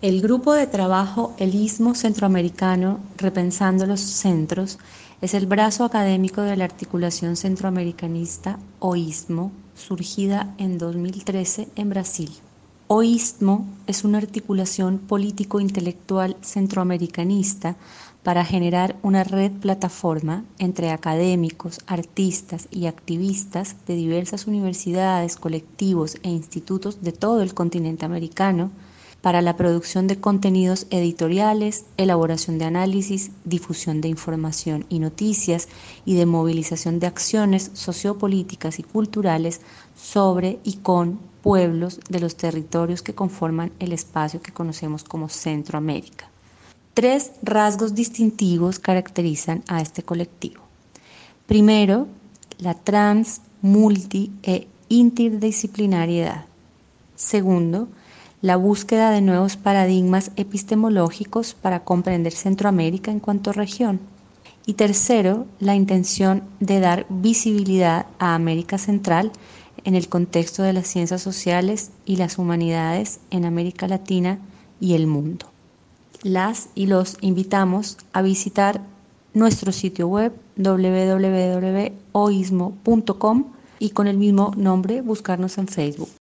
El grupo de trabajo El Istmo Centroamericano Repensando los Centros es el brazo académico de la articulación centroamericanista OISMO, surgida en 2013 en Brasil. OISMO es una articulación político-intelectual centroamericanista para generar una red plataforma entre académicos, artistas y activistas de diversas universidades, colectivos e institutos de todo el continente americano para la producción de contenidos editoriales, elaboración de análisis, difusión de información y noticias y de movilización de acciones sociopolíticas y culturales sobre y con pueblos de los territorios que conforman el espacio que conocemos como Centroamérica. Tres rasgos distintivos caracterizan a este colectivo. Primero, la trans, multi e interdisciplinariedad. Segundo, la búsqueda de nuevos paradigmas epistemológicos para comprender Centroamérica en cuanto región. Y tercero, la intención de dar visibilidad a América Central en el contexto de las ciencias sociales y las humanidades en América Latina y el mundo. Las y los invitamos a visitar nuestro sitio web www.oismo.com y con el mismo nombre buscarnos en Facebook.